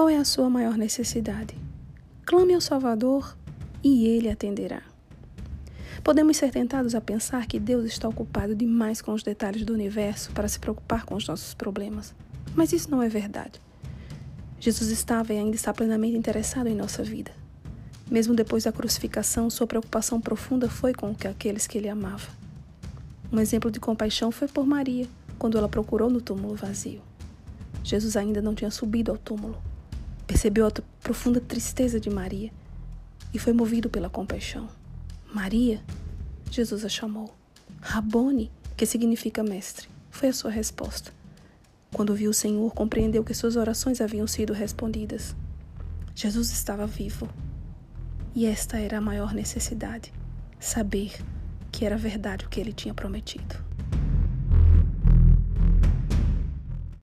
Qual é a sua maior necessidade? Clame ao Salvador e ele atenderá. Podemos ser tentados a pensar que Deus está ocupado demais com os detalhes do universo para se preocupar com os nossos problemas. Mas isso não é verdade. Jesus estava e ainda está plenamente interessado em nossa vida. Mesmo depois da crucificação, sua preocupação profunda foi com aqueles que ele amava. Um exemplo de compaixão foi por Maria, quando ela procurou no túmulo vazio. Jesus ainda não tinha subido ao túmulo. Percebeu a profunda tristeza de Maria e foi movido pela compaixão. Maria, Jesus a chamou. Rabone, que significa mestre, foi a sua resposta. Quando viu o Senhor, compreendeu que suas orações haviam sido respondidas. Jesus estava vivo. E esta era a maior necessidade: saber que era verdade o que ele tinha prometido.